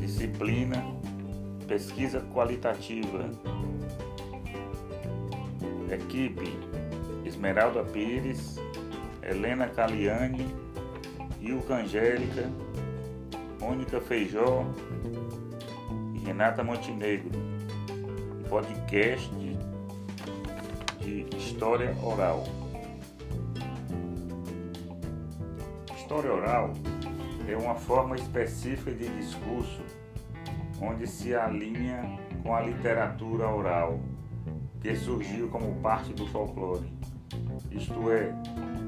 Disciplina Pesquisa Qualitativa Equipe Esmeralda Pires, Helena Caliani, Ilka Angélica, Mônica Feijó e Renata Montenegro. Podcast de História Oral. História oral é uma forma específica de discurso onde se alinha com a literatura oral, que surgiu como parte do folclore, isto é,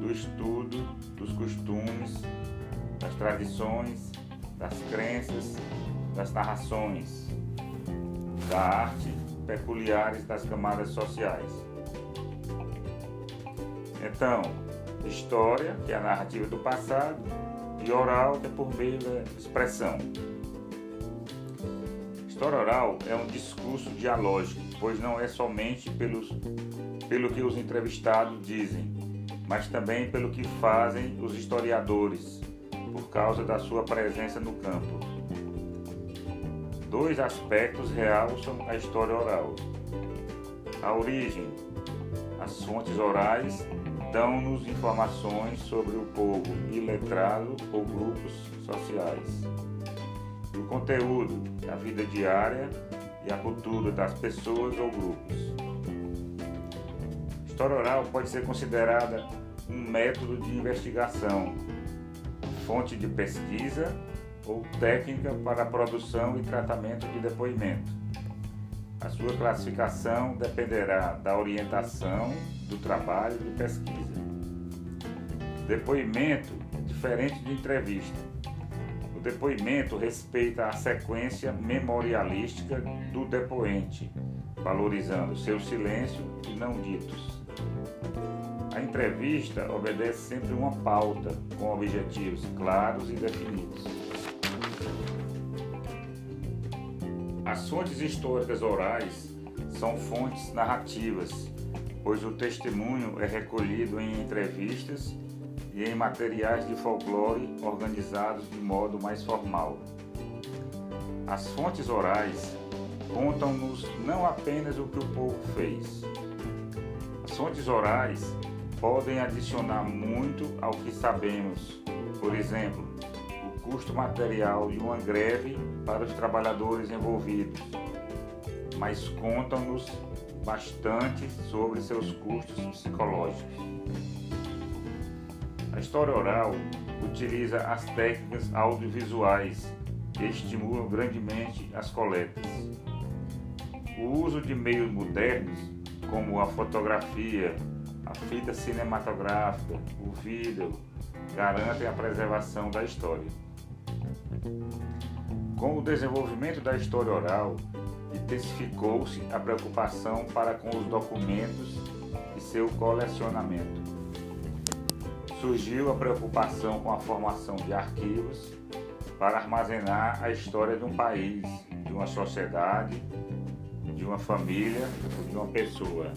do estudo dos costumes, das tradições, das crenças, das narrações, da arte peculiares das camadas sociais. Então, história, que é a narrativa do passado, e oral, que é por meio da expressão. História oral é um discurso dialógico, pois não é somente pelos, pelo que os entrevistados dizem, mas também pelo que fazem os historiadores, por causa da sua presença no campo. Dois aspectos realçam a história oral. A origem, as fontes orais dão-nos informações sobre o povo iletrado ou grupos sociais. E o conteúdo, a vida diária e a cultura das pessoas ou grupos. História oral pode ser considerada um método de investigação, fonte de pesquisa ou técnica para a produção e tratamento de depoimento. A sua classificação dependerá da orientação do trabalho de pesquisa. Depoimento diferente de entrevista. O depoimento respeita a sequência memorialística do depoente, valorizando seu silêncio e não ditos. A entrevista obedece sempre uma pauta com objetivos claros e definidos. As fontes históricas orais são fontes narrativas pois o testemunho é recolhido em entrevistas e em materiais de folclore organizados de modo mais formal. As fontes orais contam-nos não apenas o que o povo fez. As fontes orais podem adicionar muito ao que sabemos, por exemplo, custo material de uma greve para os trabalhadores envolvidos, mas contam-nos bastante sobre seus custos psicológicos. A história oral utiliza as técnicas audiovisuais que estimulam grandemente as coletas. O uso de meios modernos, como a fotografia, a fita cinematográfica, o vídeo, garantem a preservação da história. Com o desenvolvimento da história oral, intensificou-se a preocupação para com os documentos e seu colecionamento. Surgiu a preocupação com a formação de arquivos para armazenar a história de um país, de uma sociedade, de uma família ou de uma pessoa.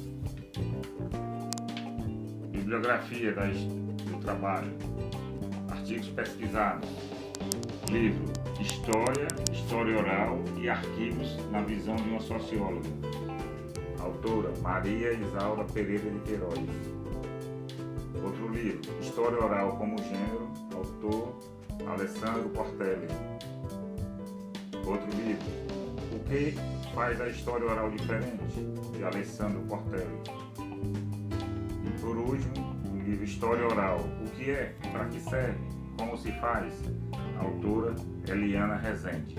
Bibliografia do trabalho, artigos pesquisados, livro História, História Oral e Arquivos na visão de uma socióloga. Autora Maria Isaura Pereira de Queiroz. Outro livro, História Oral como Gênero, autor Alessandro Portelli. Outro livro, O que faz a história oral diferente? de Alessandro Portelli. E por último, o livro História Oral, O que é? Para que serve? Como se faz? Autora Eliana Rezende.